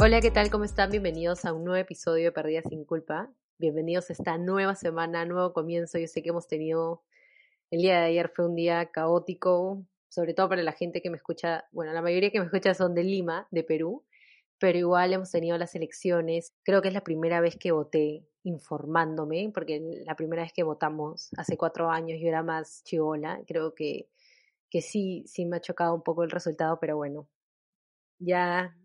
Hola, ¿qué tal? ¿Cómo están? Bienvenidos a un nuevo episodio de Perdidas sin Culpa. Bienvenidos a esta nueva semana, nuevo comienzo. Yo sé que hemos tenido, el día de ayer fue un día caótico, sobre todo para la gente que me escucha, bueno, la mayoría que me escucha son de Lima, de Perú, pero igual hemos tenido las elecciones. Creo que es la primera vez que voté informándome, porque la primera vez que votamos hace cuatro años yo era más chivola. Creo que, que sí, sí me ha chocado un poco el resultado, pero bueno, ya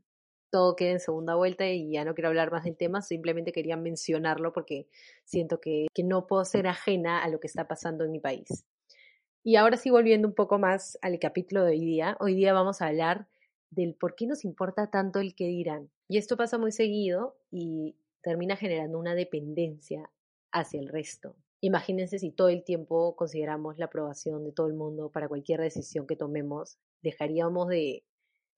todo queda en segunda vuelta y ya no quiero hablar más del tema, simplemente quería mencionarlo porque siento que, que no puedo ser ajena a lo que está pasando en mi país. Y ahora sí, volviendo un poco más al capítulo de hoy día, hoy día vamos a hablar del por qué nos importa tanto el que dirán. Y esto pasa muy seguido y termina generando una dependencia hacia el resto. Imagínense si todo el tiempo consideramos la aprobación de todo el mundo para cualquier decisión que tomemos, dejaríamos de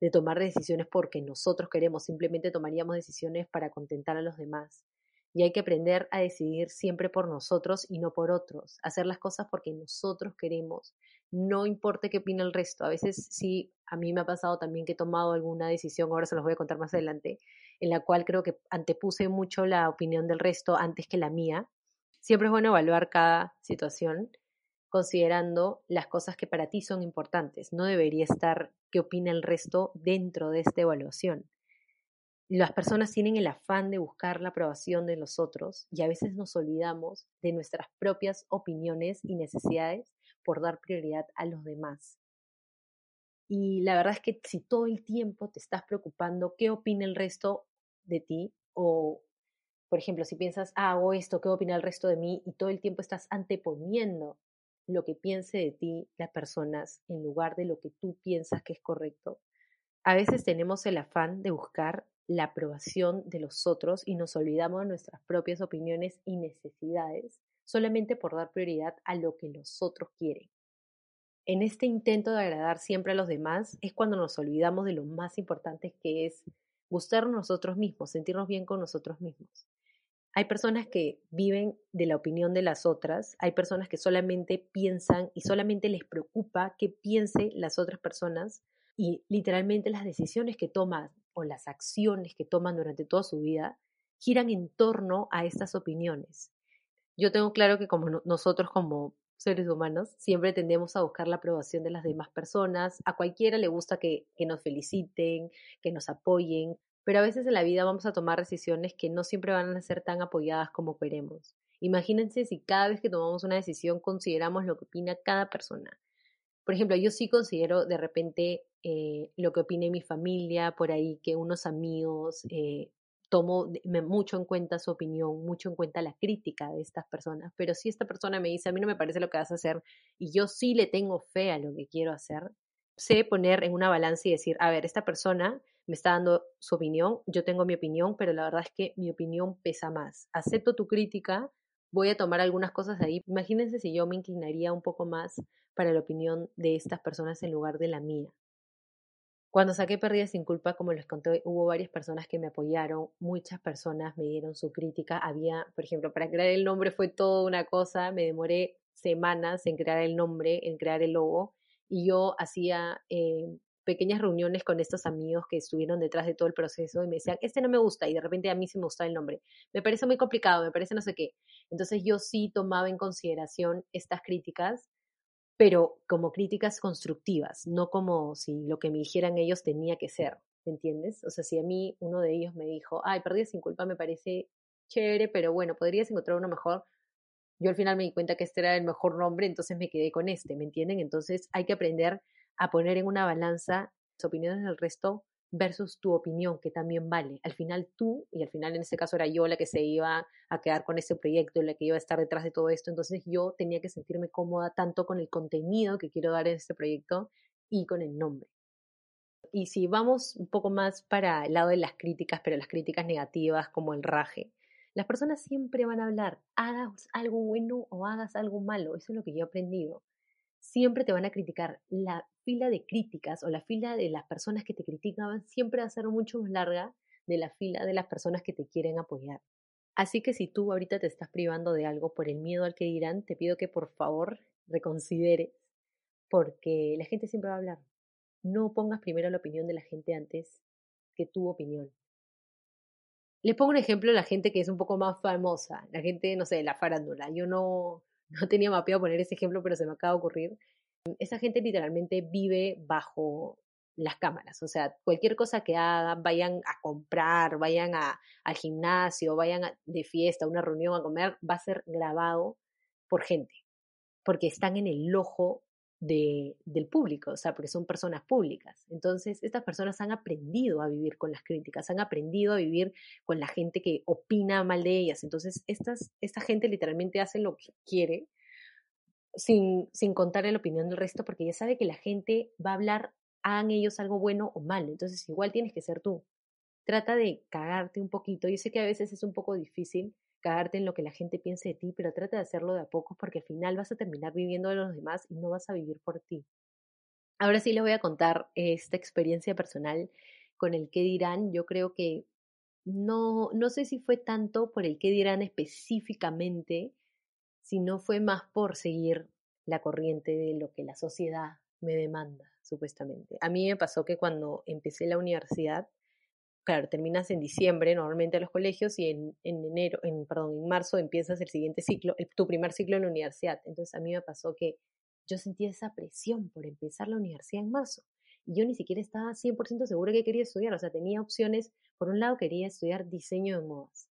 de tomar decisiones porque nosotros queremos, simplemente tomaríamos decisiones para contentar a los demás. Y hay que aprender a decidir siempre por nosotros y no por otros, hacer las cosas porque nosotros queremos, no importa qué opina el resto. A veces sí, a mí me ha pasado también que he tomado alguna decisión, ahora se los voy a contar más adelante, en la cual creo que antepuse mucho la opinión del resto antes que la mía. Siempre es bueno evaluar cada situación considerando las cosas que para ti son importantes. No debería estar qué opina el resto dentro de esta evaluación. Las personas tienen el afán de buscar la aprobación de los otros y a veces nos olvidamos de nuestras propias opiniones y necesidades por dar prioridad a los demás. Y la verdad es que si todo el tiempo te estás preocupando qué opina el resto de ti o, por ejemplo, si piensas, ah, hago esto, qué opina el resto de mí y todo el tiempo estás anteponiendo lo que piense de ti las personas en lugar de lo que tú piensas que es correcto. A veces tenemos el afán de buscar la aprobación de los otros y nos olvidamos de nuestras propias opiniones y necesidades solamente por dar prioridad a lo que los otros quieren. En este intento de agradar siempre a los demás es cuando nos olvidamos de lo más importante que es gustarnos nosotros mismos, sentirnos bien con nosotros mismos. Hay personas que viven de la opinión de las otras, hay personas que solamente piensan y solamente les preocupa qué piensen las otras personas y literalmente las decisiones que toman o las acciones que toman durante toda su vida giran en torno a estas opiniones. Yo tengo claro que como nosotros como seres humanos siempre tendemos a buscar la aprobación de las demás personas, a cualquiera le gusta que, que nos feliciten, que nos apoyen, pero a veces en la vida vamos a tomar decisiones que no siempre van a ser tan apoyadas como queremos. Imagínense si cada vez que tomamos una decisión consideramos lo que opina cada persona. Por ejemplo, yo sí considero de repente eh, lo que opine mi familia, por ahí que unos amigos, eh, tomo mucho en cuenta su opinión, mucho en cuenta la crítica de estas personas, pero si esta persona me dice, a mí no me parece lo que vas a hacer y yo sí le tengo fe a lo que quiero hacer, sé poner en una balanza y decir, a ver, esta persona me está dando su opinión, yo tengo mi opinión, pero la verdad es que mi opinión pesa más. Acepto tu crítica, voy a tomar algunas cosas ahí. Imagínense si yo me inclinaría un poco más para la opinión de estas personas en lugar de la mía. Cuando saqué Perdida sin culpa, como les conté, hubo varias personas que me apoyaron, muchas personas me dieron su crítica. Había, por ejemplo, para crear el nombre fue toda una cosa, me demoré semanas en crear el nombre, en crear el logo, y yo hacía eh, pequeñas reuniones con estos amigos que estuvieron detrás de todo el proceso y me decían, este no me gusta y de repente a mí sí me gusta el nombre. Me parece muy complicado, me parece no sé qué. Entonces yo sí tomaba en consideración estas críticas, pero como críticas constructivas, no como si lo que me dijeran ellos tenía que ser, ¿entiendes? O sea, si a mí uno de ellos me dijo, ay, perdí sin culpa, me parece chévere, pero bueno, podrías encontrar uno mejor. Yo al final me di cuenta que este era el mejor nombre, entonces me quedé con este, ¿me entienden? Entonces hay que aprender a poner en una balanza las opiniones del resto versus tu opinión, que también vale. Al final tú, y al final en este caso era yo la que se iba a quedar con ese proyecto, la que iba a estar detrás de todo esto, entonces yo tenía que sentirme cómoda tanto con el contenido que quiero dar en este proyecto y con el nombre. Y si vamos un poco más para el lado de las críticas, pero las críticas negativas como el raje, las personas siempre van a hablar, hagas algo bueno o hagas algo malo, eso es lo que yo he aprendido. Siempre te van a criticar. La fila de críticas o la fila de las personas que te critican siempre va a ser mucho más larga de la fila de las personas que te quieren apoyar. Así que si tú ahorita te estás privando de algo por el miedo al que dirán, te pido que por favor reconsideres, porque la gente siempre va a hablar. No pongas primero la opinión de la gente antes que tu opinión. Les pongo un ejemplo a la gente que es un poco más famosa, la gente, no sé, la farándula. Yo no, no tenía mapeado poner ese ejemplo, pero se me acaba de ocurrir. Esa gente literalmente vive bajo las cámaras, o sea, cualquier cosa que hagan, vayan a comprar, vayan al gimnasio, vayan de fiesta, una reunión a comer, va a ser grabado por gente, porque están en el ojo de, del público, o sea, porque son personas públicas. Entonces, estas personas han aprendido a vivir con las críticas, han aprendido a vivir con la gente que opina mal de ellas. Entonces, esta gente literalmente hace lo que quiere sin, sin contarle la opinión del resto, porque ya sabe que la gente va a hablar, hagan ellos algo bueno o malo. Entonces, igual tienes que ser tú. Trata de cagarte un poquito. Yo sé que a veces es un poco difícil, cagarte en lo que la gente piense de ti, pero trata de hacerlo de a poco porque al final vas a terminar viviendo de los demás y no vas a vivir por ti. Ahora sí les voy a contar esta experiencia personal con el que dirán. Yo creo que no, no sé si fue tanto por el que dirán específicamente, sino fue más por seguir la corriente de lo que la sociedad me demanda, supuestamente. A mí me pasó que cuando empecé la universidad, claro, terminas en diciembre normalmente a los colegios y en, enero, en, perdón, en marzo empiezas el siguiente ciclo, tu primer ciclo en la universidad. Entonces a mí me pasó que yo sentía esa presión por empezar la universidad en marzo. Y yo ni siquiera estaba 100% segura que quería estudiar. O sea, tenía opciones. Por un lado, quería estudiar diseño de modas.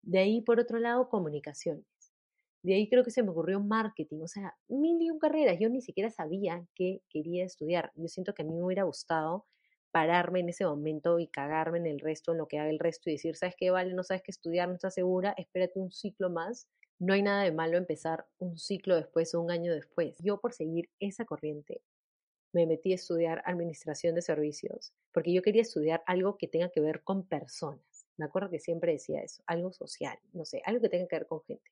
De ahí, por otro lado, comunicaciones. De ahí creo que se me ocurrió marketing. O sea, mil y un carreras. Yo ni siquiera sabía qué quería estudiar. Yo siento que a mí me hubiera gustado pararme en ese momento y cagarme en el resto, en lo que haga el resto y decir, ¿sabes qué, Vale? No sabes qué estudiar, no estás segura, espérate un ciclo más. No hay nada de malo empezar un ciclo después o un año después. Yo por seguir esa corriente me metí a estudiar administración de servicios, porque yo quería estudiar algo que tenga que ver con personas. Me acuerdo que siempre decía eso, algo social, no sé, algo que tenga que ver con gente.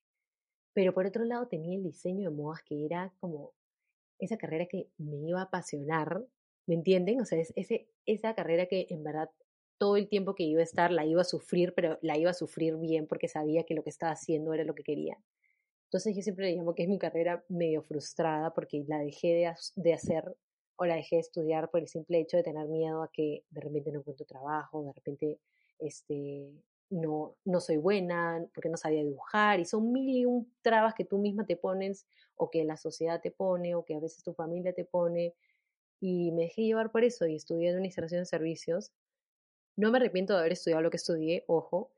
Pero por otro lado tenía el diseño de modas, que era como esa carrera que me iba a apasionar ¿Me entienden? O sea, es ese, esa carrera que en verdad todo el tiempo que iba a estar la iba a sufrir, pero la iba a sufrir bien porque sabía que lo que estaba haciendo era lo que quería. Entonces yo siempre le llamo que es mi carrera medio frustrada porque la dejé de, hacer o la dejé de estudiar por el simple hecho de tener miedo a que de repente no encuentro trabajo, de repente este, no, no soy buena, porque no sabía dibujar, y son mil y un trabas que tú misma te pones, o que la sociedad te pone, o que a veces tu familia te pone, y me dejé llevar por eso y estudié administración de servicios. No me arrepiento de haber estudiado lo que estudié, ojo,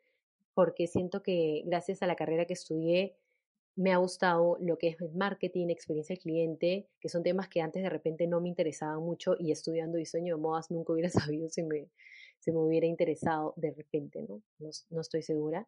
porque siento que gracias a la carrera que estudié me ha gustado lo que es marketing, experiencia del cliente, que son temas que antes de repente no me interesaban mucho y estudiando diseño de modas nunca hubiera sabido si me, si me hubiera interesado de repente, ¿no? No, estoy segura.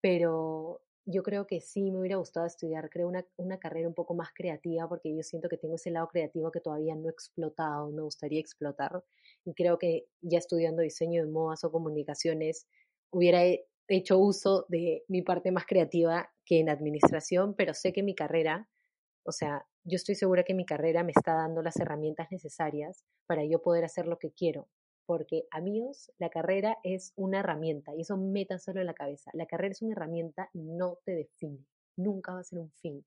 Pero yo creo que sí me hubiera gustado estudiar, creo, una, una, carrera un poco más creativa, porque yo siento que tengo ese lado creativo que todavía no he explotado, me gustaría explotar. Y creo que ya estudiando diseño de modas o comunicaciones, hubiera hecho uso de mi parte más creativa que en administración, pero sé que mi carrera, o sea, yo estoy segura que mi carrera me está dando las herramientas necesarias para yo poder hacer lo que quiero, porque amigos, la carrera es una herramienta y eso métanselo en la cabeza. La carrera es una herramienta y no te define, nunca va a ser un fin.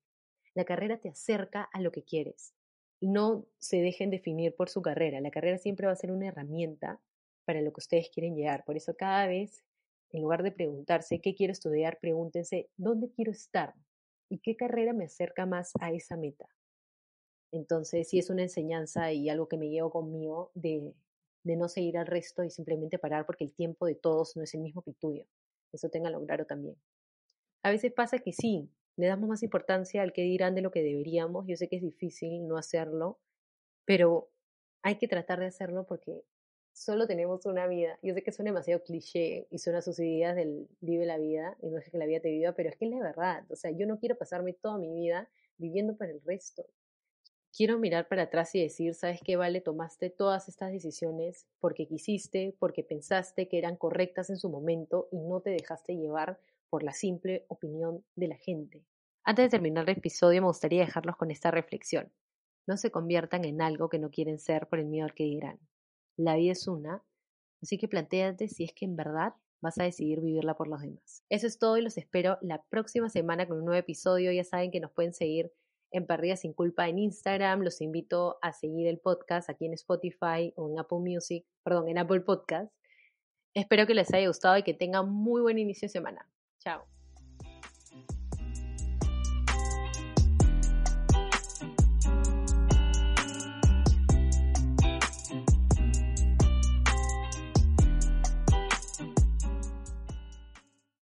La carrera te acerca a lo que quieres. No se dejen definir por su carrera, la carrera siempre va a ser una herramienta para lo que ustedes quieren llegar. Por eso cada vez, en lugar de preguntarse qué quiero estudiar, pregúntense dónde quiero estar y qué carrera me acerca más a esa meta. Entonces, si es una enseñanza y algo que me llevo conmigo de de no seguir al resto y simplemente parar porque el tiempo de todos no es el mismo que el tuyo. Eso tenganlo claro también. A veces pasa que sí, le damos más importancia al que dirán de lo que deberíamos. Yo sé que es difícil no hacerlo, pero hay que tratar de hacerlo porque solo tenemos una vida. Yo sé que suena demasiado cliché y suena sus ideas del vive la vida y no es que la vida te viva, pero es que es la verdad. O sea, yo no quiero pasarme toda mi vida viviendo para el resto. Quiero mirar para atrás y decir, ¿sabes qué, Vale? Tomaste todas estas decisiones porque quisiste, porque pensaste que eran correctas en su momento y no te dejaste llevar por la simple opinión de la gente. Antes de terminar el episodio, me gustaría dejarlos con esta reflexión. No se conviertan en algo que no quieren ser por el miedo al que dirán. La vida es una, así que planteate si es que en verdad vas a decidir vivirla por los demás. Eso es todo y los espero la próxima semana con un nuevo episodio. Ya saben que nos pueden seguir en Perdida Sin Culpa en Instagram. Los invito a seguir el podcast aquí en Spotify o en Apple Music, perdón, en Apple Podcast. Espero que les haya gustado y que tengan muy buen inicio de semana. Chao.